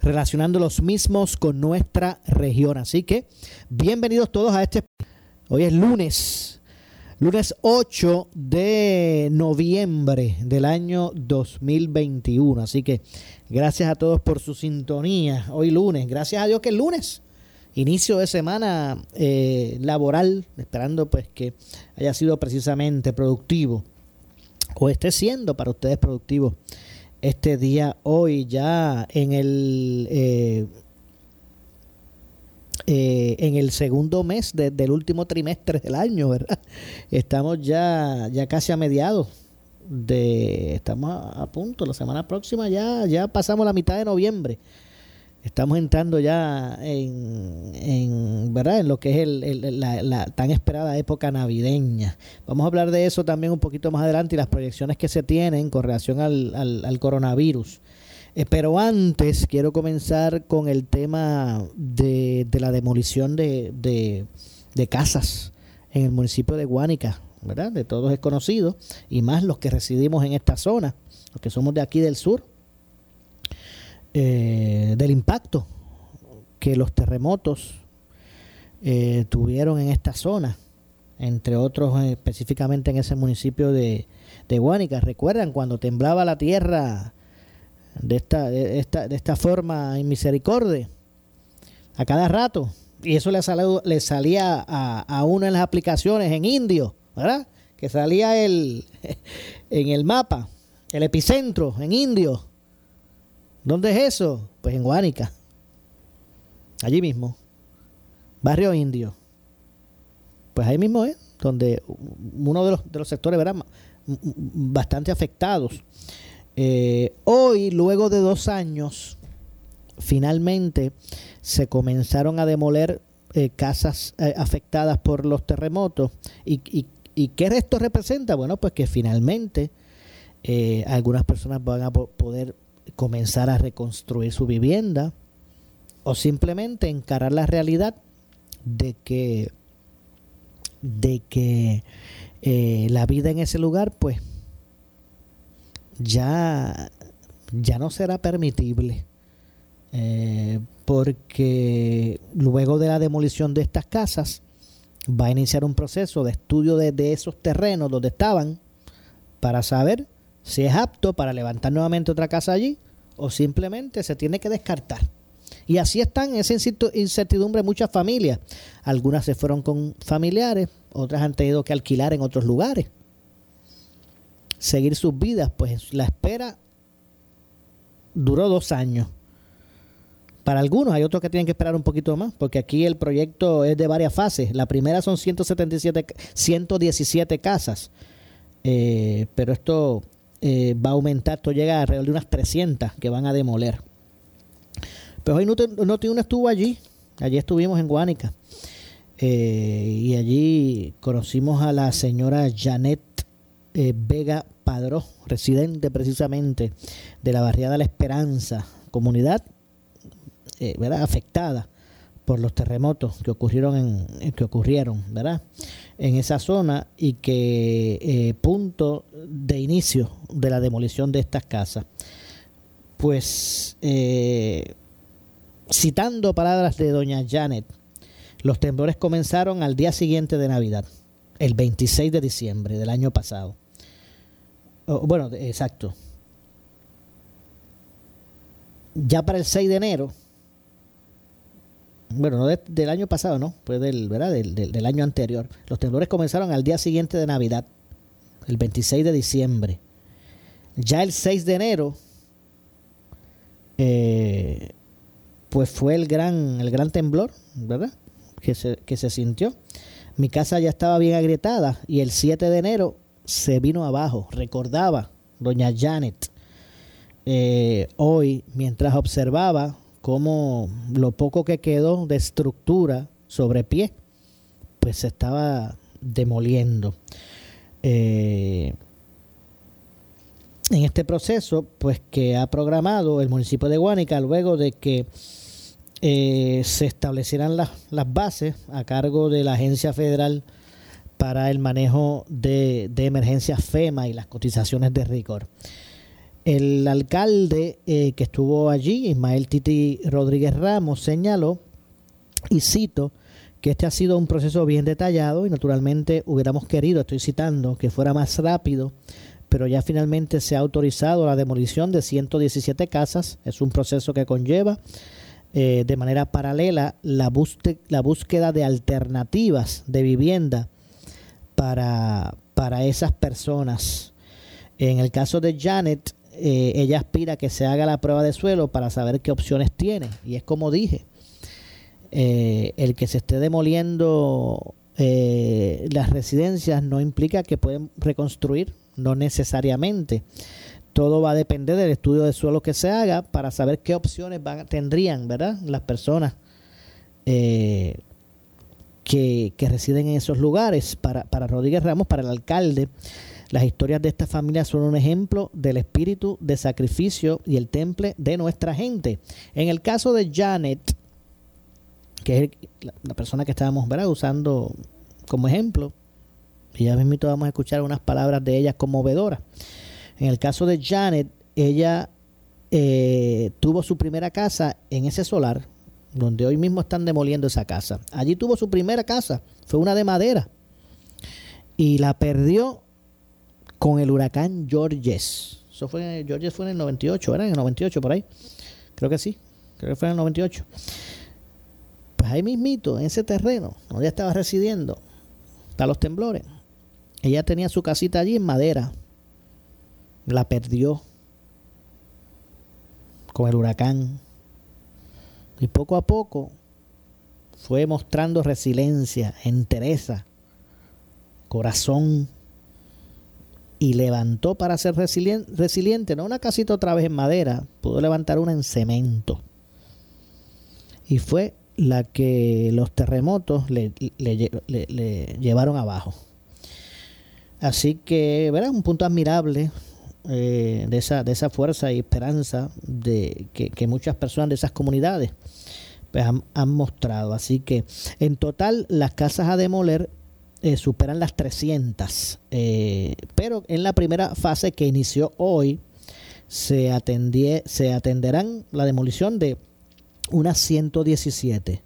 relacionando los mismos con nuestra región. Así que, bienvenidos todos a este. Hoy es lunes, Lunes 8 de noviembre del año 2021. Así que gracias a todos por su sintonía. Hoy lunes. Gracias a Dios que es lunes. Inicio de semana eh, laboral. Esperando pues que haya sido precisamente productivo. O esté siendo para ustedes productivo este día hoy ya en el... Eh, eh, en el segundo mes del último trimestre del año, ¿verdad? Estamos ya, ya casi a mediados de, estamos a, punto, la semana próxima ya, ya pasamos la mitad de noviembre. Estamos entrando ya en, en ¿verdad? En lo que es el, la, tan esperada época navideña. Vamos a hablar de eso también un poquito más adelante y las proyecciones que se tienen con relación al, al coronavirus. Eh, pero antes quiero comenzar con el tema de, la demolición de, de, casas en el municipio de Guánica, ¿verdad? De todos es conocido, y más los que residimos en esta zona, los que somos de aquí del sur, eh, del impacto que los terremotos eh, tuvieron en esta zona, entre otros específicamente en ese municipio de, de Guánica. ¿Recuerdan cuando temblaba la tierra? de esta, de esta, de esta forma en misericordia a cada rato. Y eso le, salía a, a uno en las aplicaciones en indio, ¿verdad? Que salía el, en el mapa, el epicentro en indio. ¿Dónde es eso? Pues en Guánica. Allí mismo. Barrio Indio. Pues ahí mismo es donde uno de los, de los sectores ¿verdad? bastante afectados eh, hoy, luego de dos años, finalmente se comenzaron a demoler eh, casas eh, afectadas por los terremotos. ¿Y, qué esto representa? Bueno, pues que finalmente algunas personas van a poder comenzar a reconstruir su vivienda o simplemente encarar la realidad de que de que la vida en ese lugar pues ya, ya no será permitible. Eh, porque luego de la demolición de estas casas va a iniciar un proceso de estudio de, esos terrenos donde estaban para saber si es apto para levantar nuevamente otra casa allí o simplemente se tiene que descartar. Y así están en esa incertidumbre muchas familias. Algunas se fueron con familiares, otras han tenido que alquilar en otros lugares seguir sus vidas, pues la espera duró dos años. Para algunos hay otros que tienen que esperar un poquito más, porque aquí el proyecto es de varias fases. La primera son 177, 117 casas, eh, pero esto eh, va a aumentar, esto llega a alrededor de unas 300 que van a demoler. Pero hoy no, no estuvo allí, allí estuvimos en Guánica, eh, y allí conocimos a la señora Janet eh, Vega Padró, residente precisamente de la barriada La Esperanza, comunidad eh, ¿verdad? afectada por los terremotos que ocurrieron en, que ocurrieron ¿verdad? En esa zona y que eh, punto de inicio de la demolición de estas casas pues citando palabras de doña Janet los temblores comenzaron al día siguiente de Navidad el 26 de diciembre del año pasado bueno, exacto. Ya para el 6 de enero, bueno, no del año pasado, no, pues del, ¿verdad? Del, del, año anterior. Los temblores comenzaron al día siguiente de Navidad, el 26 de diciembre. Ya el 6 de enero, eh, pues fue el gran, el gran temblor, ¿verdad? Que se, que se sintió. Mi casa ya estaba bien agrietada y el 7 de enero se vino abajo. Recordaba doña Janet eh, hoy mientras observaba cómo lo poco que quedó de estructura sobre pie, pues se estaba demoliendo. Eh, en este proceso, pues que ha programado el municipio de Guánica luego de que eh, se establecieran las, las bases a cargo de la Agencia Federal para el manejo de, de emergencias FEMA y las cotizaciones de rigor. El alcalde eh, que estuvo allí, Ismael Titi Rodríguez Ramos, señaló, y cito, que este ha sido un proceso bien detallado y naturalmente hubiéramos querido, estoy citando, que fuera más rápido, pero ya finalmente se ha autorizado la demolición de 117 casas. Es un proceso que conlleva eh, de manera paralela la, la búsqueda de alternativas de vivienda para, para esas personas. En el caso de Janet, eh, ella aspira a que se haga la prueba de suelo para saber qué opciones tiene. Y es como dije, eh, el que se esté demoliendo eh, las residencias no implica que pueden reconstruir, no necesariamente. Todo va a depender del estudio de suelo que se haga para saber qué opciones tendrían, ¿verdad? Las personas que, que, residen en esos lugares. Para, para Rodríguez Ramos, para el alcalde, las historias de esta familia son un ejemplo del espíritu de sacrificio y el temple de nuestra gente. En el caso de Janet, que es la, persona que estábamos usando como ejemplo, y ya mismo vamos a escuchar unas palabras de ella conmovedoras. En el caso de Janet, ella eh, tuvo su primera casa en ese solar, donde hoy mismo están demoliendo esa casa. Allí tuvo su primera casa, fue una de madera, y la perdió con el huracán Georges. Eso fue, Georges fue en el 98, ¿verdad? En el 98 por ahí. Creo que sí. Creo que fue en el 98. Pues ahí mismito, en ese terreno, donde ella estaba residiendo, para los temblores. Ella tenía su casita allí en madera. La perdió con el huracán. Y poco a poco fue mostrando resiliencia, entereza, corazón y levantó para ser resiliente, no una casita otra vez en madera, pudo levantar una en cemento. Y fue la que los terremotos le, llevaron abajo. Así que, ¿verdad? Un punto admirable eh, de, esa, de esa fuerza y esperanza de que, muchas personas de esas comunidades pues, han, han, mostrado. Así que, en total, las casas a demoler eh, superan las 300. Eh, pero en la primera fase que inició hoy, se, se atenderán la demolición de unas 117.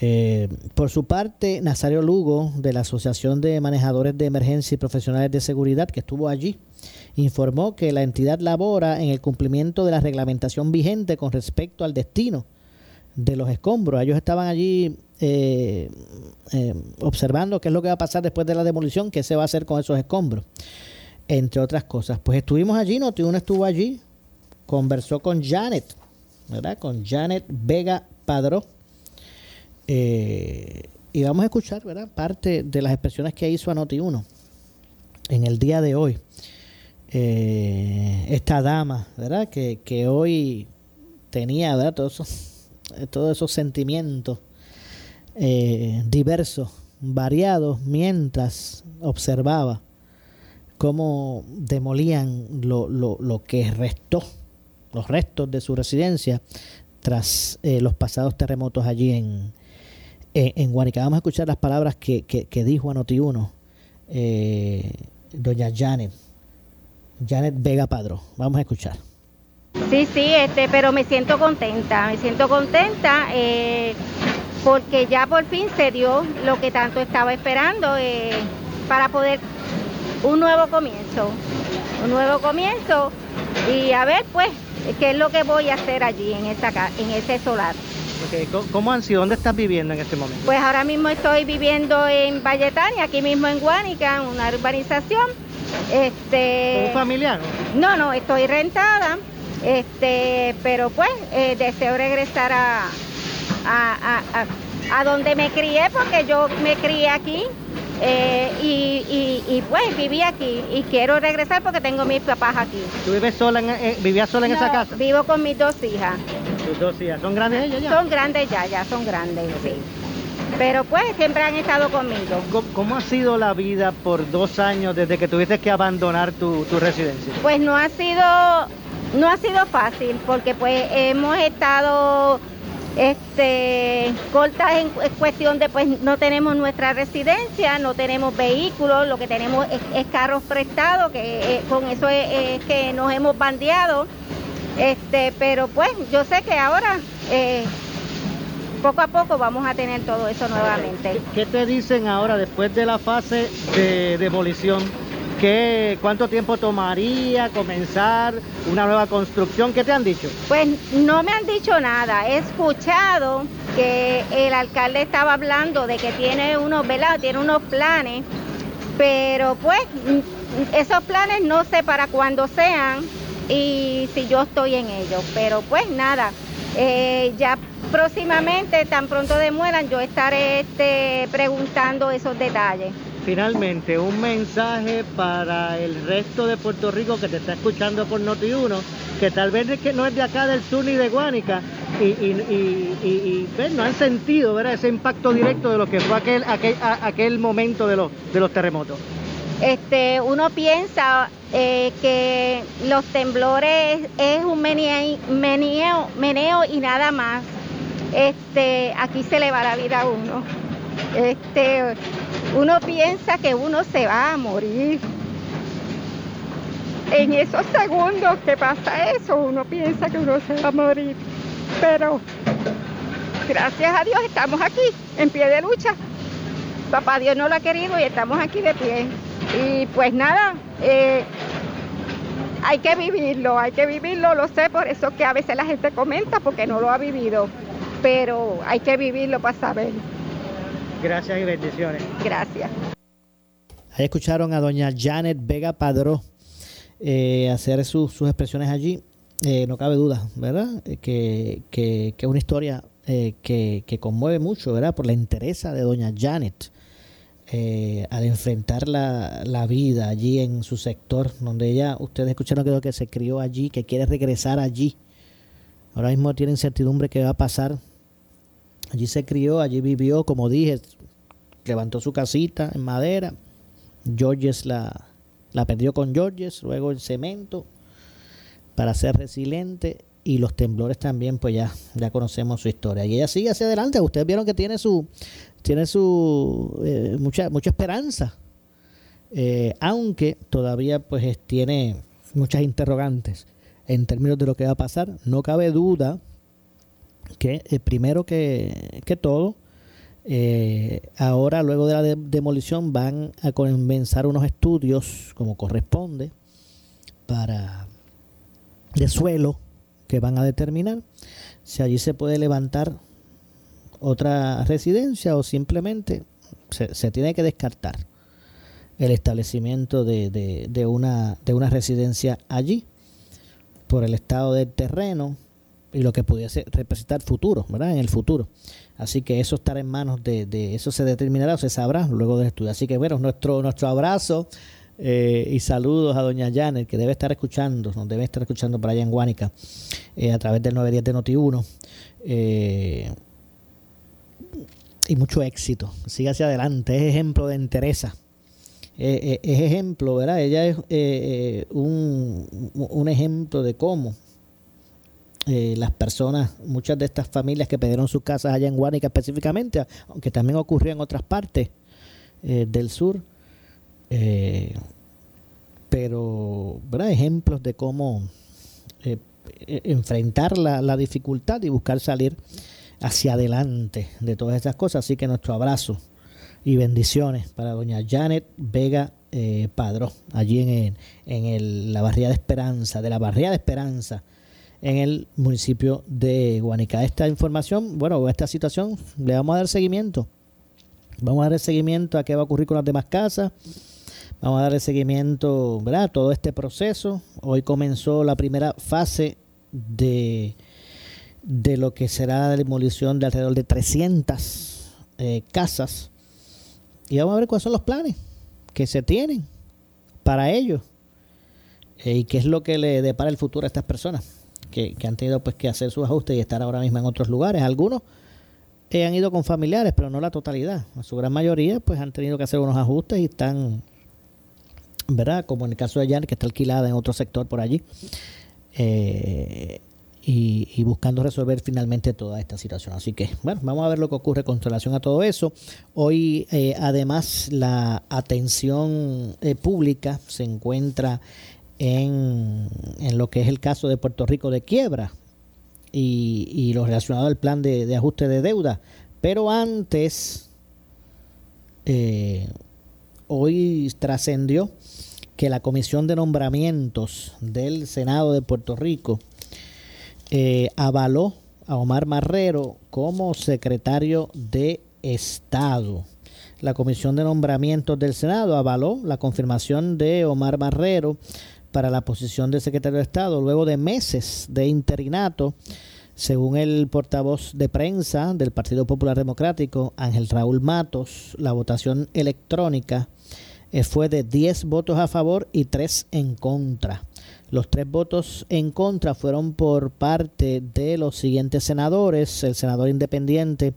Eh, por su parte, Nazario Lugo, de la Asociación de Manejadores de Emergencia y Profesionales de Seguridad, que estuvo allí, informó que la entidad labora en el cumplimiento de la reglamentación vigente con respecto al destino de los escombros. Ellos estaban allí eh, eh, observando qué es lo que va a pasar después de la demolición, qué se va a hacer con esos escombros, entre otras cosas. Pues estuvimos allí, no uno estuvo allí, conversó con Janet, ¿verdad? Con Janet Vega Padró. Eh, y vamos a escuchar, ¿verdad? Parte de las expresiones que hizo a Noti1 en el día de hoy. esta dama, ¿verdad? Que, que hoy tenía, ¿verdad? Todos todos esos sentimientos eh, diversos, variados, mientras observaba cómo demolían lo, lo, lo, que restó, los restos de su residencia tras eh, los pasados terremotos allí en, en, Guanica. Vamos a escuchar las palabras que, que, dijo a Noti1 doña Janet, Janet Vega Padro. Vamos a escuchar. Sí, sí, este, pero me siento contenta, me siento contenta eh, porque ya por fin se dio lo que tanto estaba esperando eh, para poder un nuevo comienzo, un nuevo comienzo y a ver pues qué es lo que voy a hacer allí en esa en ese solar. ¿Cómo han sido? ¿Dónde estás viviendo en este momento? Pues ahora mismo estoy viviendo en Valletania, aquí mismo en Guánica, en una urbanización. Este, ¿Un familiar? No, no, estoy rentada, este, pero pues eh, deseo regresar a, a, a, a, donde me crié, porque yo me crié aquí eh, y, y, pues viví aquí y quiero regresar porque tengo mis papás aquí. ¿Tú vives sola en, eh, vivías sola en esa casa? Vivo con mis dos hijas. ¿Tus dos hijas? ¿Son grandes ellas ya? Son grandes ya, ya son grandes, sí. Pero pues siempre han estado conmigo. ¿Cómo, ha sido la vida por dos años desde que tuviste que abandonar tu, tu residencia? Pues no ha sido, no ha sido fácil porque pues hemos estado este cortas en, cuestión de pues no tenemos nuestra residencia, no tenemos vehículos, lo que tenemos es, carros prestados, que eh, con eso es, que nos hemos bandeado. Este, pero pues yo sé que ahora eh, poco a poco vamos a tener todo eso nuevamente. ¿Qué te dicen ahora después de la fase de demolición? ¿Qué, ¿Cuánto tiempo tomaría comenzar una nueva construcción? ¿Qué te han dicho? Pues no me han dicho nada. He escuchado que el alcalde estaba hablando de que tiene unos, ¿verdad? Tiene unos planes, pero pues esos planes no sé para cuándo sean y si yo estoy en ellos. Pero pues nada, eh, ya próximamente, tan pronto demueran, yo estaré este, preguntando esos detalles. Finalmente, un mensaje para el resto de Puerto Rico que te está escuchando por Noti1, que tal vez no es de acá del sur ni de Guánica y, no han sentido ese impacto directo de lo que fue aquel, momento de los, terremotos. Este, uno piensa eh, que los temblores es un meneo, meneo, meneo y nada más. Este, aquí se le va la vida a uno. Este, uno piensa que uno se va a morir. En esos segundos que pasa eso, uno piensa que uno se va a morir. Pero gracias a Dios estamos aquí, en pie de lucha. Papá Dios no lo ha querido y estamos aquí de pie. Y pues nada, eh, hay que vivirlo, hay que vivirlo, lo sé, por eso que a veces la gente comenta porque no lo ha vivido, pero hay que vivirlo para saber. Gracias y bendiciones. Gracias. Ahí escucharon a doña Janet Vega Padró eh, hacer sus expresiones allí. Eh, no cabe duda, ¿verdad? Eh, que, es una historia que, conmueve mucho, ¿verdad? Por la interesa de doña Janet al enfrentar la, la, vida allí en su sector, donde ella, ustedes escucharon creo que se crió allí, que quiere regresar allí. Ahora mismo tiene incertidumbre qué va a pasar Allí se crió, allí vivió, como dije, levantó su casita en madera. Georges la, la perdió con Georges, luego el cemento para ser resiliente y los temblores también, pues ya, ya conocemos su historia. Y ella sigue hacia adelante. Ustedes vieron que tiene su, tiene su eh, mucha, mucha esperanza. Eh, aunque todavía pues tiene muchas interrogantes en términos de lo que va a pasar. No cabe duda que eh, primero que, todo, eh, ahora luego de la demolición van a comenzar unos estudios como corresponde para de suelo que van a determinar si allí se puede levantar otra residencia o simplemente se, tiene que descartar el establecimiento de, de, una, de una residencia allí por el estado del terreno, y lo que pudiese representar futuro, ¿verdad? En el futuro. Así que eso estará en manos de, de eso se determinará o se sabrá luego del estudio. Así que bueno, nuestro, nuestro abrazo eh, y saludos a doña Janet, que debe estar escuchando, nos debe estar escuchando en Guánica, eh, a través del 910 de Noti1. Eh, y mucho éxito. Siga hacia adelante. Es ejemplo de entereza. es ejemplo, ¿verdad? Ella es un, un ejemplo de cómo eh, las personas, muchas de estas familias que perdieron sus casas allá en Guánica específicamente, aunque también ocurrió en otras partes eh, del sur, eh, pero ¿verdad? ejemplos de cómo e, enfrentar la, la, dificultad y buscar salir hacia adelante de todas esas cosas. Así que nuestro abrazo y bendiciones para doña Janet Vega Padró, allí en, en el, la barriada de Esperanza, de la barriada de Esperanza en el municipio de Guanica. Esta información, bueno, esta situación le vamos a dar seguimiento. Vamos a dar seguimiento a qué va a ocurrir con las demás casas. Vamos a darle seguimiento a todo este proceso. Hoy comenzó la primera fase de, de lo que será la demolición de alrededor de 300 eh, casas. Y vamos a ver cuáles son los planes que se tienen para ellos eh, y qué es lo que le depara el futuro a estas personas que, han tenido pues que hacer sus ajustes y estar ahora mismo en otros lugares. Algunos eh, han ido con familiares, pero no la totalidad. Su gran mayoría pues han tenido que hacer unos ajustes y están, ¿verdad? Como en el caso de Jan, que está alquilada en otro sector por allí. Eh, y, buscando resolver finalmente toda esta situación. Así que, bueno, vamos a ver lo que ocurre con relación a todo eso. Hoy, eh, además, la atención eh, pública se encuentra en, en, lo que es el caso de Puerto Rico de quiebra y, y lo relacionado al plan de, ajuste de deuda. Pero antes, eh, hoy trascendió que la Comisión de Nombramientos del Senado de Puerto Rico eh, avaló a Omar Marrero como secretario de Estado. La Comisión de Nombramientos del Senado avaló la confirmación de Omar Marrero para la posición de secretario de Estado luego de meses de interinato. Según el portavoz de prensa del Partido Popular Democrático, Ángel Raúl Matos, la votación electrónica eh, fue de 10 votos a favor y 3 en contra. Los tres votos en contra fueron por parte de los siguientes senadores. El senador independiente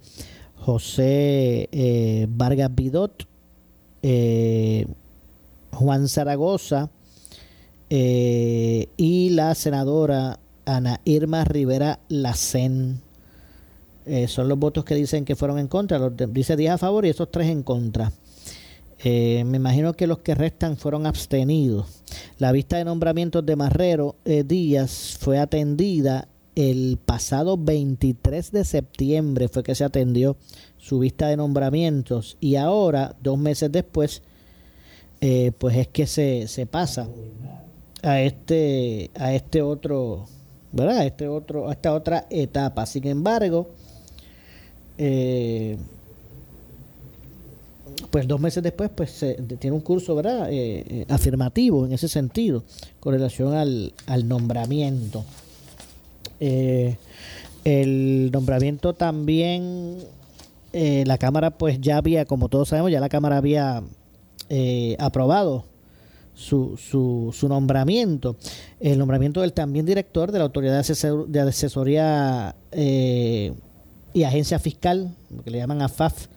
José eh, Vargas Bidot, eh, Juan Zaragoza eh, y la senadora Ana Irma Rivera Lacén. son los votos que dicen que fueron en contra. Los dice 10 a favor y esos tres en contra. Eh, me imagino que los que restan fueron abstenidos. La vista de nombramientos de Marrero eh, Díaz fue atendida el pasado 23 de septiembre, fue que se atendió su vista de nombramientos y ahora, dos meses después, eh, pues es que se, se pasa a este, a este otro, ¿verdad? A este otro, a esta otra etapa. Sin embargo, eh, pues dos meses después pues tiene un curso verdad eh, eh, afirmativo en ese sentido con relación al, nombramiento eh, el nombramiento también la cámara pues ya había como todos sabemos ya la cámara había aprobado su, su, su, nombramiento. El nombramiento del también director de la autoridad de, asesoría y agencia fiscal que le llaman AFAF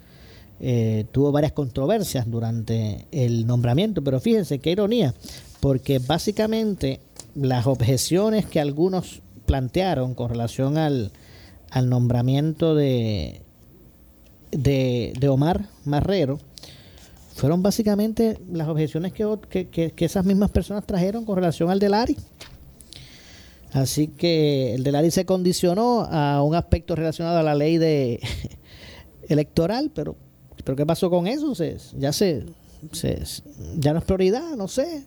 eh, tuvo varias controversias durante el nombramiento, pero fíjense qué ironía, porque básicamente las objeciones que algunos plantearon con relación al, al nombramiento de, de, Omar Marrero fueron básicamente las objeciones que, que, esas mismas personas trajeron con relación al Delari. Así que el Delari se condicionó a un aspecto relacionado a la ley de electoral, pero ¿Pero qué pasó con eso? Se, ya se, ya no es prioridad, no sé.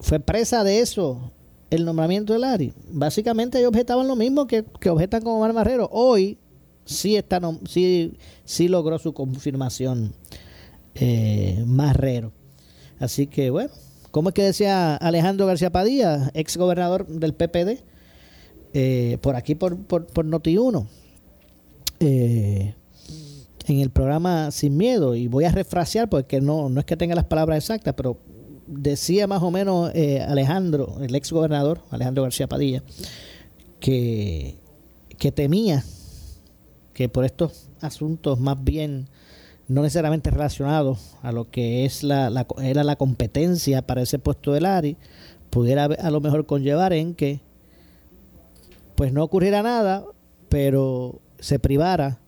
Fue presa de eso el nombramiento de Lari. Básicamente ellos objetaban lo mismo que, que objetan con Omar Marrero. Hoy sí, está, sí, sí logró su confirmación eh, Marrero. Así que bueno, ¿cómo es que decía Alejandro García Padilla, ex gobernador del PPD? Eh, por aquí, por, por, por Noti1. Eh, en el programa Sin Miedo, y voy a refrasear porque no, no es que tenga las palabras exactas, pero decía más o menos eh, Alejandro, el ex gobernador, Alejandro García Padilla, que, que temía que por estos asuntos más bien no necesariamente relacionados a lo que es la, era la competencia para ese puesto del ARI, pudiera a lo mejor conllevar en que pues no ocurriera nada, pero se privara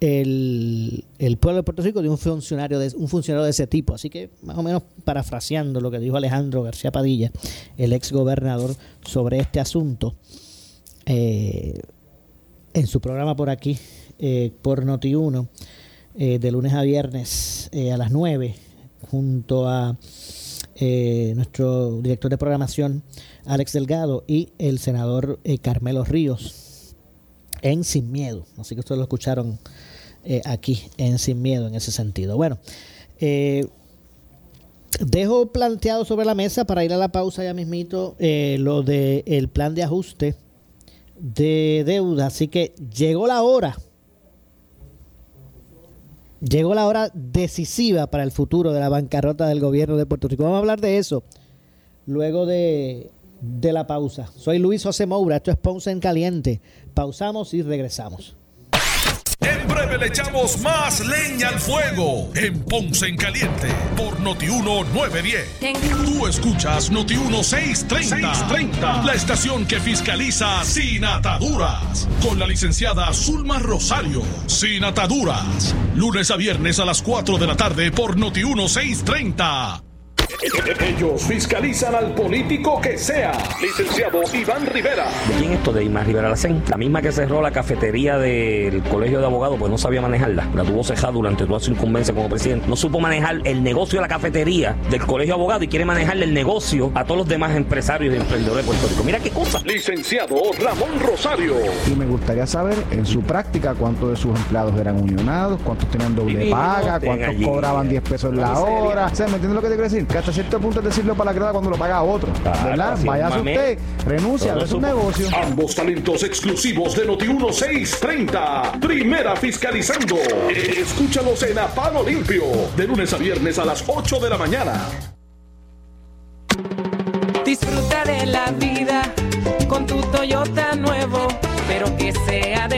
el, pueblo de Puerto Rico de un funcionario de un funcionario de ese tipo. Así que más o menos parafraseando lo que dijo Alejandro García Padilla, el ex gobernador, sobre este asunto, eh, en su programa por aquí, eh, por Noti1, eh, de lunes a viernes a las 9, junto a nuestro director de programación, Alex Delgado y el senador eh, Carmelo Ríos en Sin Miedo. Así que ustedes lo escucharon eh, aquí en Sin Miedo en ese sentido. Bueno, eh, dejo planteado sobre la mesa para ir a la pausa ya mismito lo del el plan de ajuste de deuda. Así que llegó la hora. Llegó la hora decisiva para el futuro de la bancarrota del gobierno de Puerto Rico. Vamos a hablar de eso luego de, de la pausa. Soy Luis José Moura, esto es Ponce en Caliente. Pausamos y regresamos. En breve le echamos más leña al fuego en Ponce en Caliente por Notiuno 910. Tú escuchas Notiuno 630, 630, la estación que fiscaliza sin ataduras. Con la licenciada Zulma Rosario. Sin ataduras. Lunes a viernes a las 4 de la tarde por Notiuno 630. Ellos fiscalizan al político que sea. Licenciado Iván Rivera. quién esto de Iván Rivera Lacén? La misma que cerró la cafetería del colegio de abogados, pues no sabía manejarla. La tuvo cejada durante toda su incumbencia como presidente. No supo manejar el negocio de la cafetería del colegio de abogados y quiere manejarle el negocio a todos los demás empresarios y emprendedores de Puerto Rico. Mira qué cosa. Licenciado Ramón Rosario. Y me gustaría saber en su práctica cuántos de sus empleados eran unionados, cuántos tenían doble paga, cuántos cobraban 10 pesos la hora. O sea, ¿me entiendes lo que te quiero decir? Hasta cierto punto es decirlo para la grada cuando lo paga otro. ¿Verdad? Vaya usted, renuncia, a su negocio. Ambos talentos exclusivos de Noti 1630. Primera fiscalizando. Escúchalos en Apalo Limpio. De lunes a viernes a las 8 de la mañana. Disfruta de la vida con tu Toyota nuevo, pero que sea de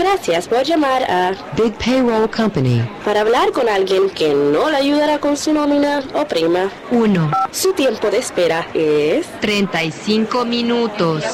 Gracias por llamar a Big Payroll Company. Para hablar con alguien que no le ayudará con su nómina o prima. 1. Su tiempo de espera es 35 minutos.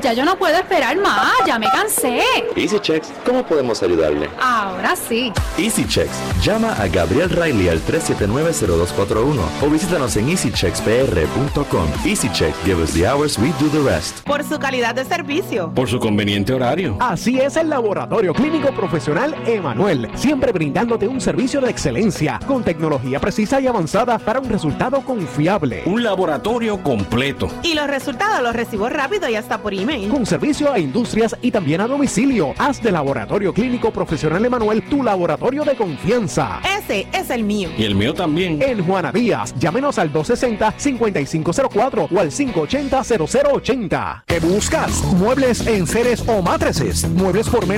ya yo no puedo esperar más, ya me cansé. Easy Checks, ¿cómo podemos ayudarle? Ahora sí. Easy Checks, llama a Gabriel Riley al 379-0241 o visítanos en easycheckspr.com. Easy Check, give us the hours, we do the rest. Por su calidad de servicio. Por su conveniente horario. Así es el Laboratorio Clínico Profesional Emanuel, siempre brindándote un servicio de excelencia con tecnología precisa y avanzada para un resultado confiable. Un laboratorio completo. Y los resultados los recibo rápido y hasta por email. Con servicio a industrias y también a domicilio. Haz de Laboratorio Clínico Profesional Emanuel tu laboratorio de confianza. Ese es el mío. Y el mío también. En Juana Díaz, llámenos al 260-5504 o al 580-0080. ¿Qué buscas? Muebles en seres o matrices. Muebles por menos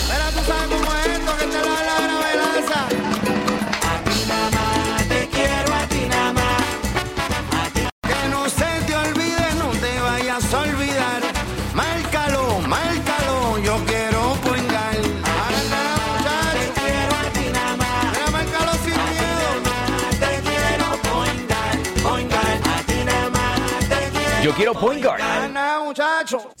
Quiero point guard. muchachos. Si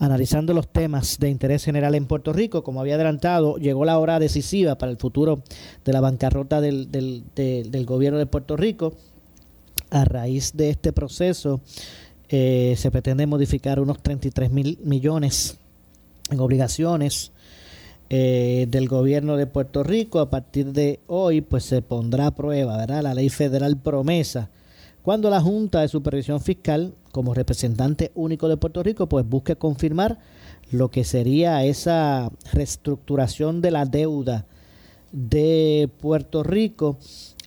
analizando los temas de interés general en Puerto Rico. Como había adelantado, llegó la hora decisiva para el futuro de la bancarrota del, gobierno de Puerto Rico. A raíz de este proceso, eh, se pretende modificar unos 33 mil millones en obligaciones eh, del gobierno de Puerto Rico. A partir de hoy, pues se pondrá a prueba, ¿verdad? La ley federal promesa. Cuando la Junta de Supervisión Fiscal, como representante único de Puerto Rico, pues busque confirmar lo que sería esa reestructuración de la deuda de Puerto Rico,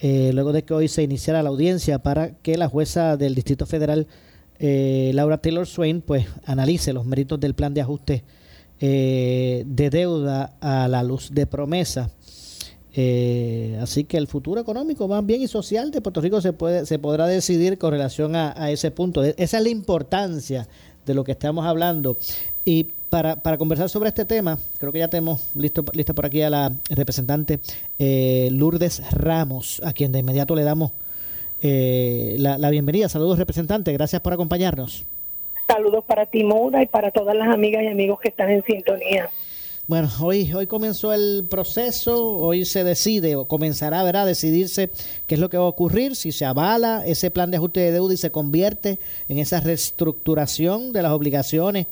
eh, luego de que hoy se iniciara la audiencia para que la jueza del Distrito Federal, eh, Laura Taylor Swain, pues analice los méritos del plan de ajuste eh, de deuda a la luz de promesa. Eh, así que el futuro económico más bien y social de Puerto Rico se puede se podrá decidir con relación a, ese punto. E, Esa es la importancia de lo que estamos hablando. Y para, para conversar sobre este tema, creo que ya tenemos listo, lista por aquí a la representante eh, Lourdes Ramos, a quien de inmediato le damos eh, la, la bienvenida. Saludos, representante. Gracias por acompañarnos. Saludos para ti, y para todas las amigas y amigos que están en sintonía. Bueno, hoy, hoy comenzó el proceso, hoy se decide o comenzará ¿verdad? a decidirse qué es lo que va a ocurrir, si se avala ese plan de ajuste de deuda y se convierte en esa reestructuración de las obligaciones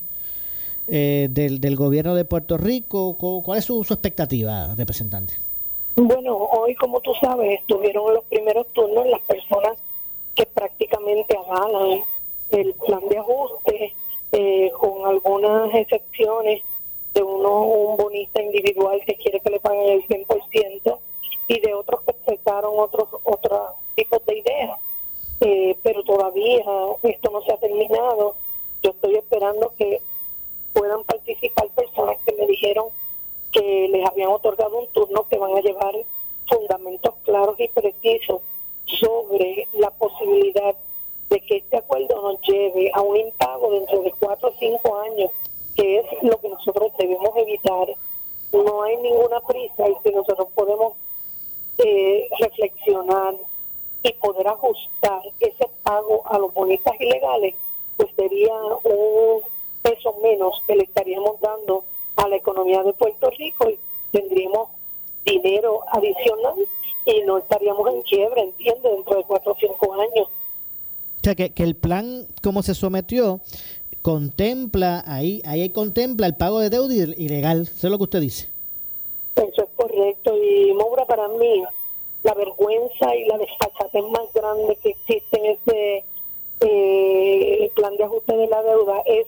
eh, del, del gobierno de Puerto Rico. ¿Cuál es su, expectativa, representante? Bueno, hoy, como tú sabes, estuvieron los primeros turnos las personas que prácticamente avalan el plan de ajuste, eh, con algunas excepciones de uno, un bonista individual que quiere que le paguen el 100% y de otros que aceptaron otros otros tipos de ideas. Eh, pero todavía esto no se ha terminado. Yo estoy esperando que puedan participar personas que me dijeron que les habían otorgado un turno que van a llevar fundamentos claros y precisos sobre la posibilidad de que este acuerdo nos lleve a un impago dentro de cuatro o cinco años, que es lo que nosotros debemos evitar. No hay ninguna prisa y si nosotros podemos eh, reflexionar y poder ajustar ese pago a los bonistas ilegales, pues sería un peso menos que le estaríamos dando a la economía de Puerto Rico y tendríamos dinero adicional y no estaríamos en quiebra, entiende, dentro de cuatro o cinco años. O sea, que, que el plan, como se sometió, contempla, ahí, ahí contempla el pago de deuda ilegal. Eso es lo que usted dice. Eso es correcto. Y Moura, para mí, la vergüenza y la desfachatez más grande que existe en ese eh, plan de ajuste de la deuda es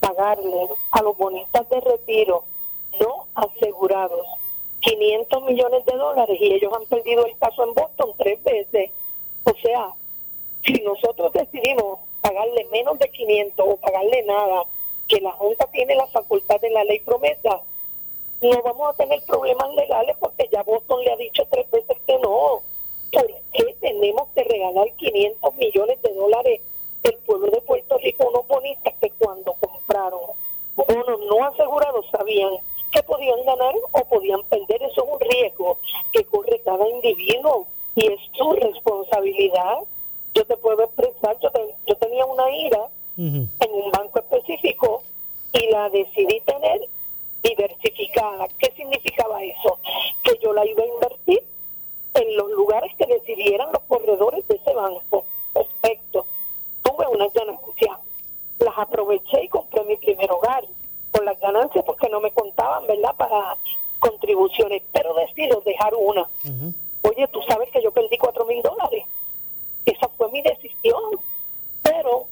pagarle a los bonistas de retiro no asegurados 500 millones de dólares y ellos han perdido el caso en Boston tres veces. O sea, si nosotros decidimos pagarle menos de 500 o pagarle nada, que la Junta tiene la facultad de la ley promesa, no vamos a tener problemas legales porque ya Boston le ha dicho tres veces que no. ¿Por qué tenemos que regalar 500 millones de dólares el pueblo de Puerto Rico unos bonistas que cuando compraron bonos no asegurados sabían que podían ganar o podían perder. Eso es un riesgo que corre cada individuo y es su responsabilidad. Yo te puedo expresar, yo, yo tenía una ira en un banco específico y la decidí tener diversificada. ¿Qué significaba eso? Que yo la iba a invertir en los lugares que decidieran los corredores de ese banco. Perfecto. Tuve unas ganancias. Las aproveché y compré mi primer hogar con las ganancias porque no me contaban, ¿verdad? Para contribuciones. Pero decido dejar una. Oye, tú sabes que yo perdí cuatro mil dólares. Esa fue mi decisión. Pero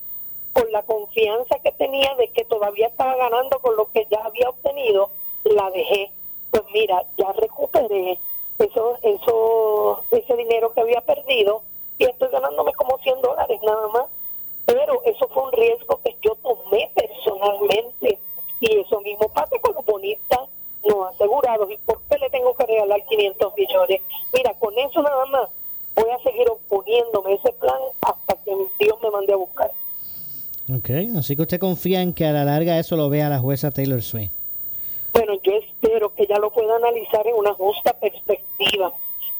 con la confianza que tenía de que todavía estaba ganando con lo que ya había obtenido, la dejé. Pues mira, ya recuperé eso, eso, ese dinero que había perdido y estoy ganándome como 100 dólares nada más. Pero eso fue un riesgo que yo tomé personalmente y eso mismo pasa con los bonistas no asegurados. ¿Y por qué le tengo que regalar 500 millones? Mira, con eso nada más voy a seguir oponiéndome a ese plan hasta que Dios me mande a buscar. Ok, así que usted confía en que a la larga eso lo vea la jueza Taylor Swift. Bueno, yo espero que ella lo pueda analizar en una justa perspectiva,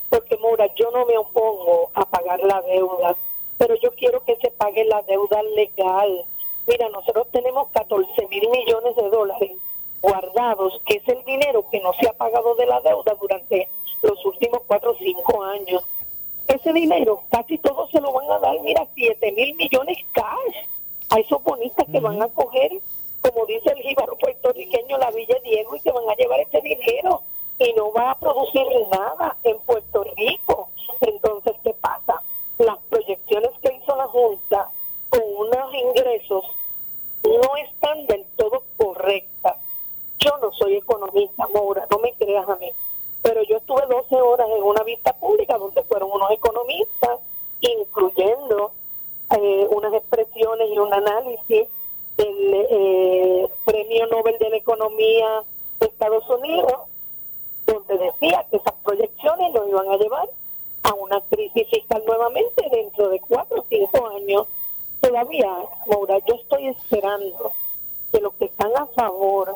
porque Mora, yo no me opongo a pagar la deuda, pero yo quiero que se pague la deuda legal. Mira, nosotros tenemos 14 mil millones de dólares guardados, que es el dinero que no se ha pagado de la deuda durante los últimos 4 o 5 años. Ese dinero casi todo se lo van a dar, mira, 7 mil millones cash a esos bonistas que van a coger, como dice el jíbaro puertorriqueño, la Villa Diego y que van a llevar ese dinero y no va a producir nada en Puerto Rico. Entonces, ¿qué pasa? Las proyecciones que hizo la Junta con unos ingresos no están del todo correctas. Yo no soy economista, Maura, no me creas a mí, pero yo estuve 12 horas en una vista pública donde fueron unos economistas, incluyendo eh, unas expresiones y un análisis del eh, Premio Nobel de la Economía de Estados Unidos, donde decía que esas proyecciones nos iban a llevar a una crisis fiscal nuevamente dentro de cuatro o cinco años. Todavía, Maura, yo estoy esperando que los que están a favor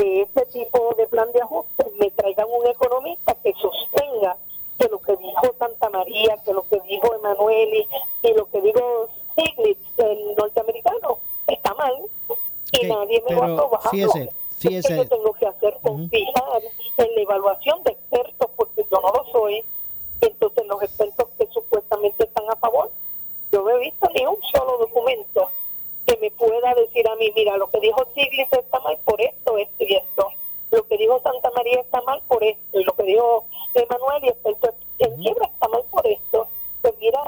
de ese tipo de plan de ajuste me traigan un economista que sostenga que lo que dijo Santa María, que lo que dijo Emanueli y lo que dijo Stiglitz, el norteamericano, está mal y nadie me va a probarlo. Fíjese, fíjese. yo tengo que hacer confiar en la evaluación de expertos porque yo no lo soy. Entonces los expertos que supuestamente están a favor, yo no he visto ni un solo documento pueda decir a mí, mira, lo que dijo Stiglitz está mal por esto, esto y esto. Lo que dijo Santa María está mal por esto. Y lo que dijo Emanuel y experto en quiebra está mal por esto. Pues mira,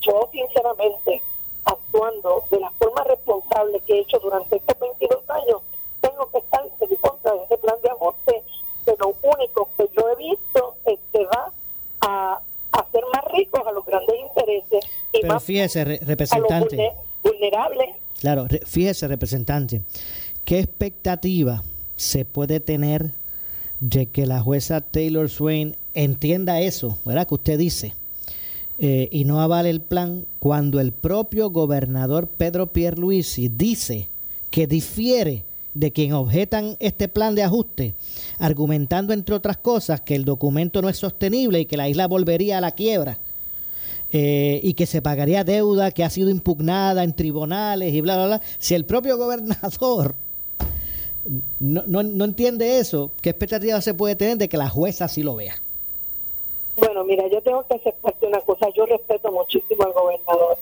yo sinceramente, actuando de la forma responsable que he hecho durante estos 22 años, tengo que estar en contra de ese plan de ajuste, que lo único que yo he visto es que va a hacer más ricos a los grandes intereses y Pero más fíjese, re- representante. a los vulne- vulnerables. Claro, fíjese, representante, ¿qué expectativa se puede tener de que la jueza Taylor Swain entienda eso, ¿verdad? Que usted dice, eh, y no avale el plan cuando el propio gobernador Pedro Pierluisi dice que difiere de quien objetan este plan de ajuste, argumentando entre otras cosas que el documento no es sostenible y que la isla volvería a la quiebra eh, y que se pagaría deuda que ha sido impugnada en tribunales y bla, bla, bla. Si el propio gobernador no, no, no entiende eso, ¿qué expectativa se puede tener de que la jueza sí lo vea? Bueno, mira, yo tengo que aceptarte una cosa. Yo respeto muchísimo al gobernador.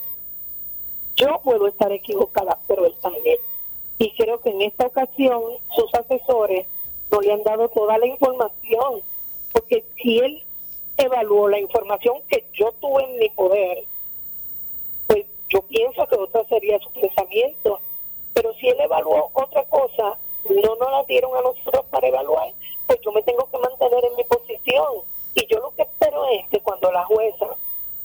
Yo puedo estar equivocada, pero él también. Y creo que en esta ocasión sus asesores no le han dado toda la información, porque si él evaluó la información que yo tuve en mi poder, pues yo pienso que otra sería su pensamiento, pero si él evaluó otra cosa, no nos la dieron a nosotros para evaluar, pues yo me tengo que mantener en mi posición. Y yo lo que espero es que cuando la jueza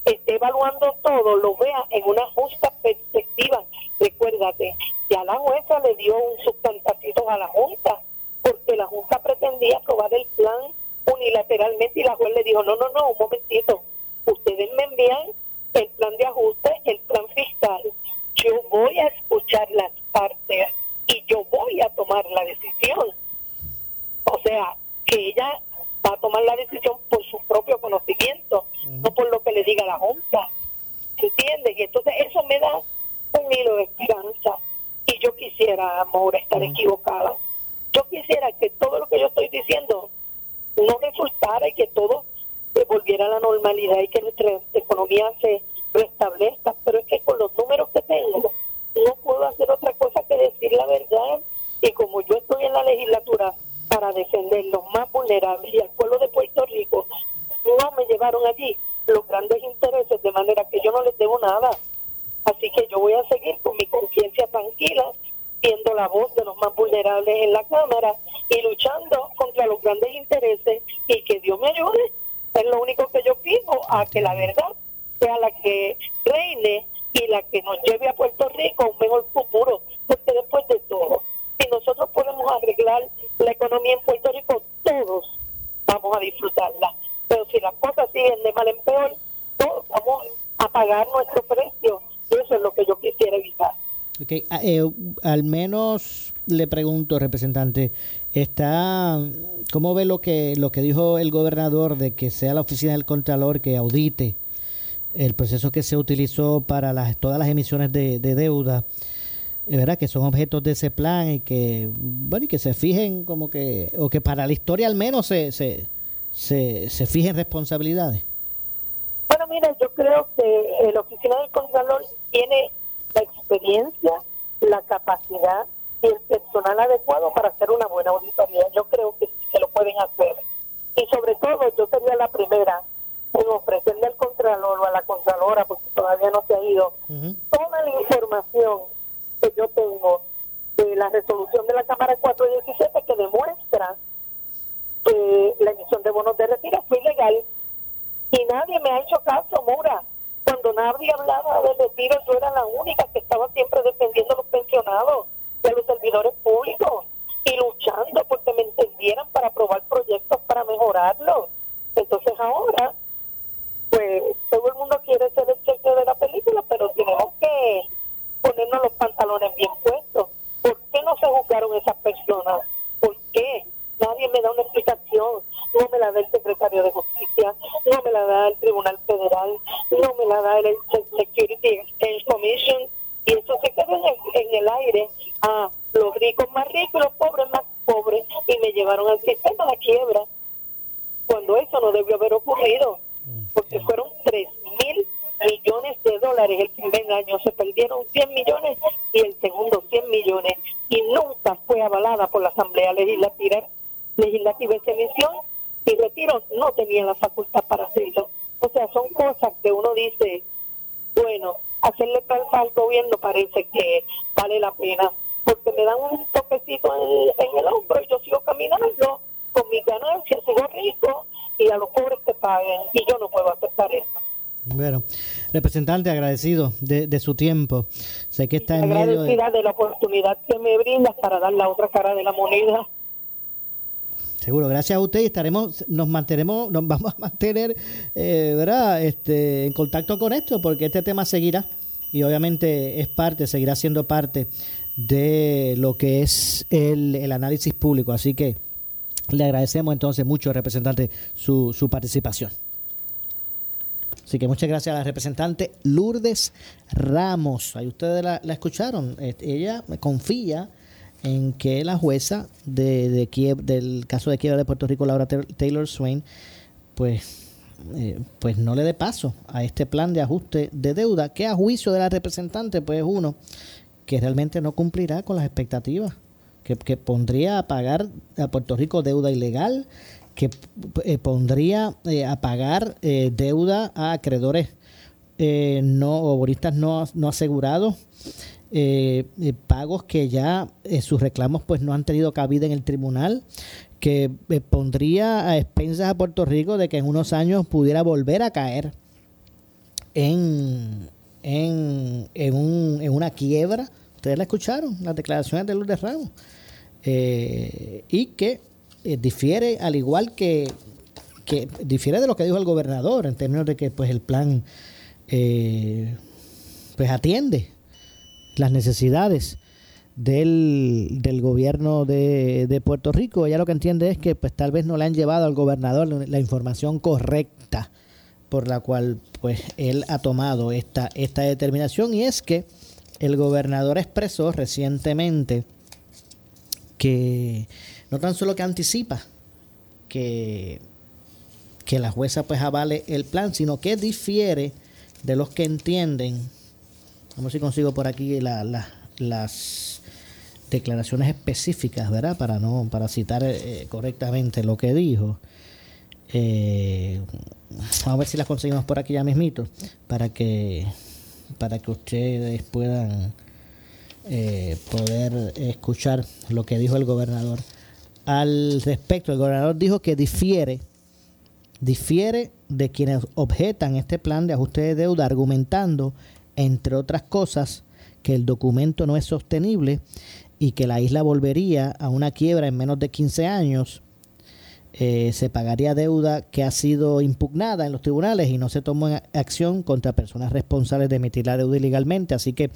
esté evaluando todo, lo vea en una justa perspectiva. Recuérdate, ya la jueza le dio un sustantacito a la Junta, porque la Junta pretendía aprobar el plan unilateralmente y la juez le dijo, no, no, no, un momentito, ustedes me envían el plan de ajuste, el plan fiscal, yo voy a escuchar las partes y yo voy a tomar la decisión. O sea, que ella va a tomar la decisión por su propio conocimiento, no por lo que le diga la Junta. ¿Entiendes? Y entonces eso me da un hilo de esperanza. Y yo quisiera, amor, estar equivocada. Yo quisiera que todo lo que yo estoy diciendo no resultara y que todo volviera a la normalidad y que nuestra economía se restablezca. Pero es que con los números que tengo, no puedo hacer otra cosa que decir la verdad. Y como yo estoy en la legislatura para defender los más vulnerables y al pueblo de Puerto Rico, no me llevaron allí los grandes intereses, de manera que yo no les debo nada. Así que yo voy a seguir con mi conciencia tranquila, siendo la voz de los más vulnerables en la Cámara y luchando contra los grandes intereses y que Dios me ayude. Es lo único que yo pido, a que la verdad sea la que reine y la que nos lleve a Puerto Rico a un mejor futuro. Porque después de todo, si nosotros podemos arreglar la economía en Puerto Rico, todos vamos a disfrutarla. Pero si las cosas siguen de mal en peor, todos vamos a pagar nuestro precio. Eso es lo que yo quisiera evitar. Okay. ah, eh, al menos le pregunto, representante, está ¿cómo ve lo que lo que dijo el gobernador de que sea la oficina del contralor que audite el proceso que se utilizó para las todas las emisiones de, de deuda, eh, verdad que son objetos de ese plan y que bueno y que se fijen como que o que para la historia al menos se se, se, se fijen responsabilidades. Bueno, mira, yo creo que eh, la oficina del contralor tiene la experiencia, la capacidad y el personal adecuado para hacer una buena auditoría. Yo creo que se lo pueden hacer. Y sobre todo, yo sería la primera en ofrecerle al contralor o a la contralora, porque todavía no se ha ido, toda la información que yo tengo de la resolución de la Cámara 417 que demuestra que la emisión de bonos de retiro fue ilegal y nadie me ha hecho caso, Mura. Cuando nadie hablaba de retiro, yo era la única que estaba siempre defendiendo a los pensionados y a los servidores públicos y luchando porque me entendieran para aprobar proyectos para mejorarlos. Entonces ahora, pues todo el mundo quiere ser el cheque de la película, pero tenemos que ponernos los pantalones bien puestos. ¿Por qué no se juzgaron esas personas? ¿Por qué? Nadie me da una explicación. No me la da el secretario de Justicia, no me la da el Tribunal Federal, no me la da el Security Exchange Commission. Y eso se queda en el, en el aire a los ricos más ricos y los pobres más pobres. Y me llevaron al sistema a la quiebra. Cuando eso no debió haber ocurrido. Porque fueron 3 mil millones de dólares el primer año. Se perdieron 100 millones y el segundo 100 millones. Y nunca fue avalada por la Asamblea Legislativa, legislativa esa emisión y retiro no tenía la facultad para hacerlo. O sea, son cosas que uno dice, bueno, hacerle falta al gobierno parece que vale la pena, porque me dan un toquecito en, en el hombro y yo sigo caminando con mis ganancias, sigo rico y a los pobres que paguen y yo no puedo aceptar eso. Bueno, representante, agradecido de, de su tiempo. Sé que está en medio de... De la oportunidad que me brindas para dar la otra cara de la moneda. Seguro, gracias a usted y estaremos, nos mantenemos, nos vamos a mantener, eh, ¿verdad? Este, en contacto con esto, porque este tema seguirá y obviamente es parte, seguirá siendo parte de lo que es el, el análisis público. Así que le agradecemos entonces mucho, representante, su, su participación. Así que muchas gracias a la representante Lourdes Ramos. Ahí ustedes la, la escucharon. Ella confía en que la jueza de, del caso de quiebra de Puerto Rico, Laura Taylor- Swain, pues, eh, pues no le dé paso a este plan de ajuste de deuda, que a juicio de la representante, pues es uno que realmente no cumplirá con las expectativas que, pondría a pagar a Puerto Rico deuda ilegal, que eh, pondría eh, a pagar eh, deuda a acreedores no o bonistas no, no asegurados, pagos que ya sus reclamos pues no han tenido cabida en el tribunal, que pondría a expensas a Puerto Rico de que en unos años pudiera volver a caer en, en, en, un, en una quiebra. Ustedes la escucharon, las declaraciones de Lourdes Ramos. Y que eh, difiere al igual que, que difiere de lo que dijo el gobernador en términos de que pues el plan eh, pues atiende las necesidades del, del gobierno de, de, Puerto Rico. Ella lo que entiende es que pues tal vez no le han llevado al gobernador la información correcta por la cual pues él ha tomado esta, esta determinación y es que el gobernador expresó recientemente que no tan solo que anticipa que, que la jueza pues avale el plan, sino que difiere de los que entienden, vamos a ver si consigo por aquí las declaraciones específicas, ¿verdad? Para no para citar eh, correctamente lo que dijo. Eh, vamos a ver si las conseguimos por aquí ya mismito, para que para que ustedes puedan eh, poder escuchar lo que dijo el gobernador al respecto. El gobernador dijo que difiere, difiere de quienes objetan este plan de ajuste de deuda, argumentando, entre otras cosas, que el documento no es sostenible y que la isla volvería a una quiebra en menos de 15 años. Eh, se pagaría deuda que ha sido impugnada en los tribunales y no se tomó acción contra personas responsables de emitir la deuda ilegalmente. Así que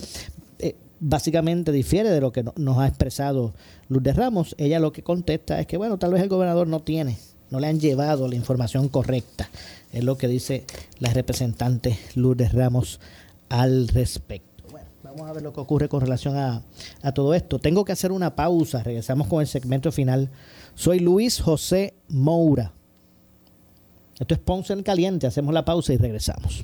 básicamente difiere de lo que nos ha expresado Lourdes Ramos. Ella lo que contesta es que, bueno, tal vez el gobernador no tiene, no le han llevado la información correcta. Es lo que dice la representante Lourdes Ramos al respecto. Bueno, vamos a ver lo que ocurre con relación a, a todo esto. Tengo que hacer una pausa, regresamos con el segmento final. Soy Luis José Moura. Esto es Ponce en Caliente, hacemos la pausa y regresamos.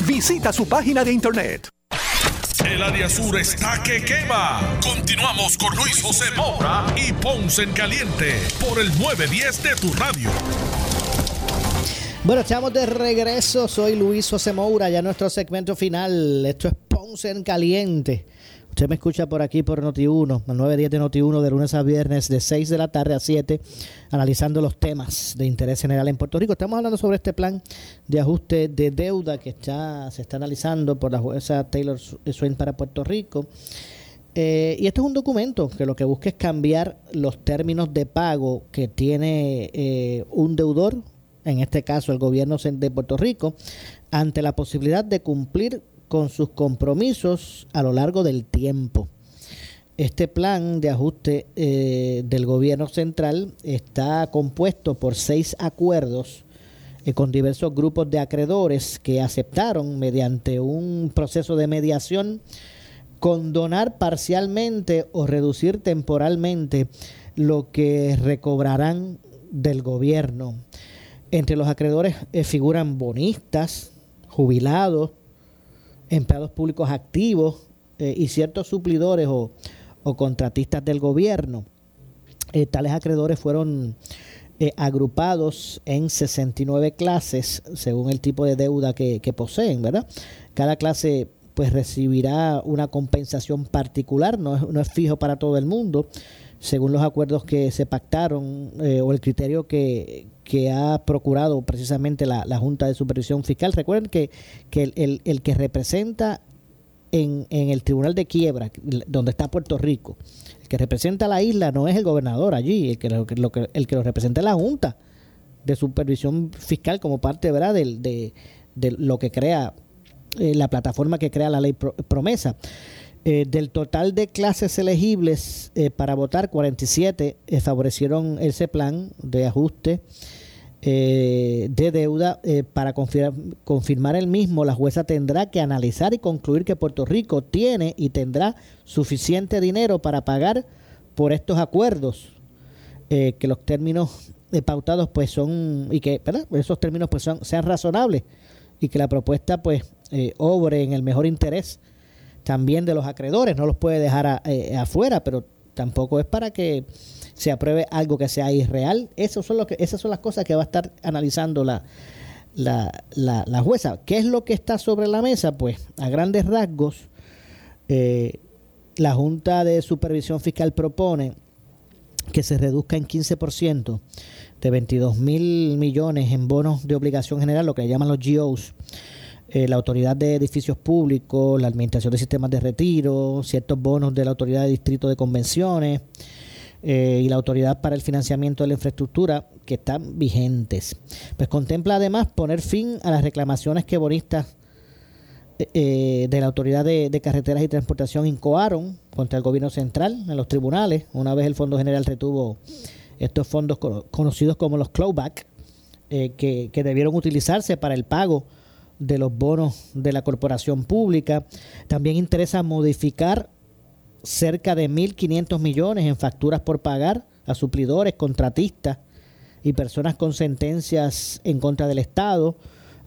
Visita su página de internet. El área sur está que quema. Continuamos con Luis José Moura y Ponce en Caliente por el 910 de tu radio. Bueno, estamos de regreso. Soy Luis José Moura, ya nuestro segmento final. Esto es Ponce en Caliente. Usted me escucha por aquí por Noti1, a 9.10 de Noti1 de lunes a viernes de 6 de la tarde a 7, analizando los temas de interés general en Puerto Rico. Estamos hablando sobre este plan de ajuste de deuda que está, se está analizando por la jueza Taylor Swain para Puerto Rico. Eh, y este es un documento que lo que busca es cambiar los términos de pago que tiene eh, un deudor, en este caso el gobierno de Puerto Rico, ante la posibilidad de cumplir con sus compromisos a lo largo del tiempo. Este plan de ajuste eh, del gobierno central está compuesto por seis acuerdos eh, con diversos grupos de acreedores que aceptaron mediante un proceso de mediación condonar parcialmente o reducir temporalmente lo que recobrarán del gobierno. Entre los acreedores eh, figuran bonistas, jubilados, empleados públicos activos eh, y ciertos suplidores o, contratistas del gobierno. Eh, tales acreedores fueron eh, agrupados en 69 clases según el tipo de deuda que, poseen, ¿verdad? Cada clase pues recibirá una compensación particular, no no es fijo para todo el mundo, según los acuerdos que se pactaron eh, o el criterio que, que ha procurado precisamente la, la, Junta de Supervisión Fiscal. Recuerden que, que el, el, que representa en, en, el Tribunal de Quiebra, donde está Puerto Rico, el que representa la isla no es el gobernador allí, el que lo, lo que, el que lo representa es la Junta de Supervisión Fiscal como parte ¿verdad? De, de, de lo que crea eh, la plataforma que crea la ley pro, promesa. Eh, del total de clases elegibles eh, para votar, 47 eh, favorecieron ese plan de ajuste de deuda. para confirmar, el mismo, la jueza tendrá que analizar y concluir que Puerto Rico tiene y tendrá suficiente dinero para pagar por estos acuerdos, que los términos pautados pues son, y que esos términos pues son, sean razonables y que la propuesta pues obre en el mejor interés también de los acreedores, no los puede dejar a, eh, afuera, pero tampoco es para que se apruebe algo que sea irreal. Esas son las cosas que va a estar analizando la, la, la, la jueza. ¿Qué es lo que está sobre la mesa? Pues a grandes rasgos, eh, la Junta de Supervisión Fiscal propone que se reduzca en 15% de 22 mil millones en bonos de obligación general, lo que llaman los GOs, eh, la Autoridad de Edificios Públicos, la Administración de Sistemas de Retiro, ciertos bonos de la Autoridad de Distrito de Convenciones eh, y la Autoridad para el Financiamiento de la Infraestructura que están vigentes. Pues contempla además poner fin a las reclamaciones que bonistas eh, de la Autoridad de, Carreteras y Transportación incoaron contra el gobierno central en los tribunales, una vez el Fondo General retuvo estos fondos conocidos como los clawback, que debieron utilizarse para el pago de los bonos de la corporación pública. También interesa modificar cerca de 1.500 millones en facturas por pagar a suplidores, contratistas y personas con sentencias en contra del Estado,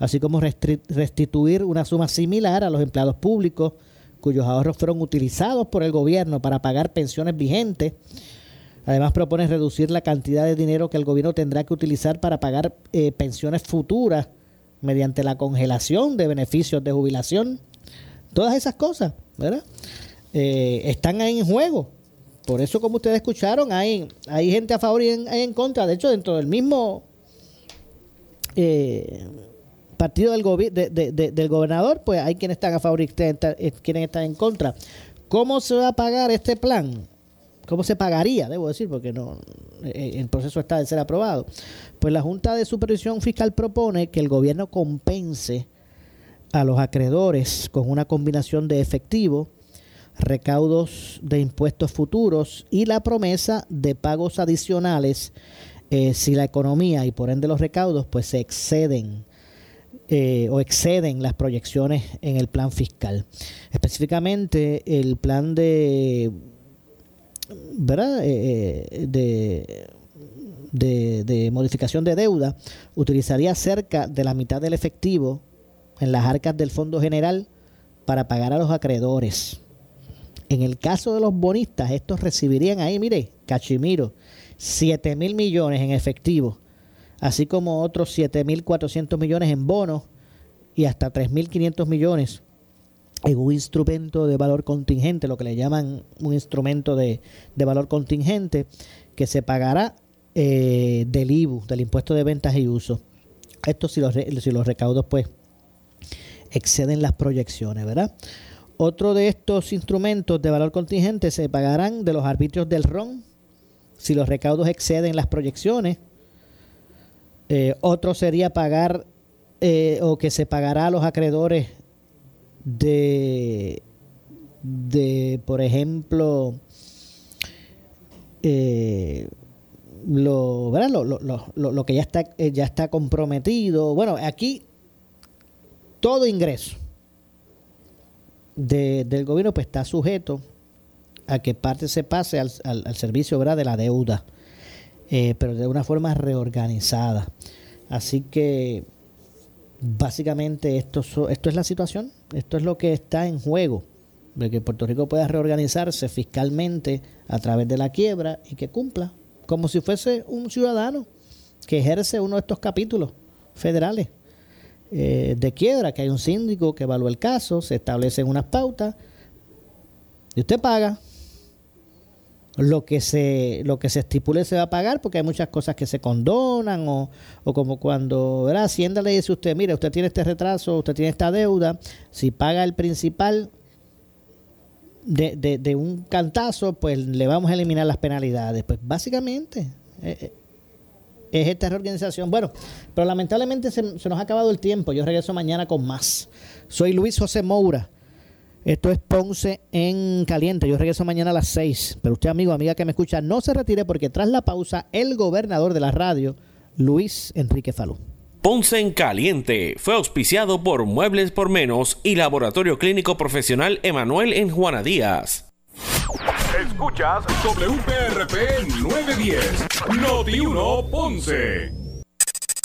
así como restituir una suma similar a los empleados públicos cuyos ahorros fueron utilizados por el gobierno para pagar pensiones vigentes. Además propone reducir la cantidad de dinero que el gobierno tendrá que utilizar para pagar eh, pensiones futuras mediante la congelación de beneficios de jubilación. Todas esas cosas, ¿verdad? Eh, están ahí en juego. Por eso, como ustedes escucharon, hay, hay gente a favor y en, en contra. De hecho, dentro del mismo eh, partido del, de, de, de, del gobernador, pues hay quienes están a favor y eh, quienes están en contra. ¿Cómo se va a pagar este plan? ¿Cómo se pagaría? Debo decir, porque no eh, el proceso está de ser aprobado. Pues la Junta de Supervisión Fiscal propone que el gobierno compense a los acreedores con una combinación de efectivo, recaudos de impuestos futuros y la promesa de pagos adicionales eh, si la economía y por ende los recaudos pues se exceden eh, o exceden las proyecciones en el plan fiscal. Específicamente el plan de ¿verdad? Eh, eh, de, de, de, modificación de deuda utilizaría cerca de la mitad del efectivo en las arcas del Fondo General para pagar a los acreedores. En el caso de los bonistas, estos recibirían ahí, mire, Cachimiro, 7 mil millones en efectivo, así como otros 7 mil 400 millones en bonos y hasta 3 mil 500 millones en un instrumento de valor contingente, lo que le llaman un instrumento de, de valor contingente, que se pagará eh, del IBU, del impuesto de ventas y uso. Esto si los, si los recaudos pues exceden las proyecciones, ¿verdad? Otro de estos instrumentos de valor contingente se pagarán de los arbitrios del RON, si los recaudos exceden las proyecciones. Eh, otro sería pagar eh, o que se pagará a los acreedores de, de por ejemplo, eh, lo, ¿verdad? Lo, lo, lo, lo, que ya está, eh, ya está comprometido. Bueno, aquí todo ingreso de, del gobierno pues está sujeto a que parte se pase al, al, servicio ¿verdad? de la deuda, eh, pero de una forma reorganizada. Así que básicamente esto, esto es la situación, esto es lo que está en juego, de que Puerto Rico pueda reorganizarse fiscalmente a través de la quiebra y que cumpla como si fuese un ciudadano que ejerce uno de estos capítulos federales eh, de quiebra, que hay un síndico que evalúa el caso, se establecen unas pautas y usted paga lo que se lo que se estipule se va a pagar porque hay muchas cosas que se condonan o, o como cuando ¿verdad? Hacienda le dice usted, mire, usted tiene este retraso, usted tiene esta deuda, si paga el principal de, de, un cantazo, pues le vamos a eliminar las penalidades. Pues básicamente eh, eh, es esta reorganización. Bueno, pero lamentablemente se nos ha acabado el tiempo. Yo regreso mañana con más. Soy Luis José Moura. Esto es Ponce en Caliente. Yo regreso mañana a las 6. Pero usted, amigo, amiga que me escucha, no se retire porque tras la pausa, el gobernador de la radio, Luis Enrique Falú. Ponce en Caliente fue auspiciado por Muebles por Menos y Laboratorio Clínico Profesional Emanuel en Juana Díaz. Escuchas WPRP 910, Noti 1 Ponce.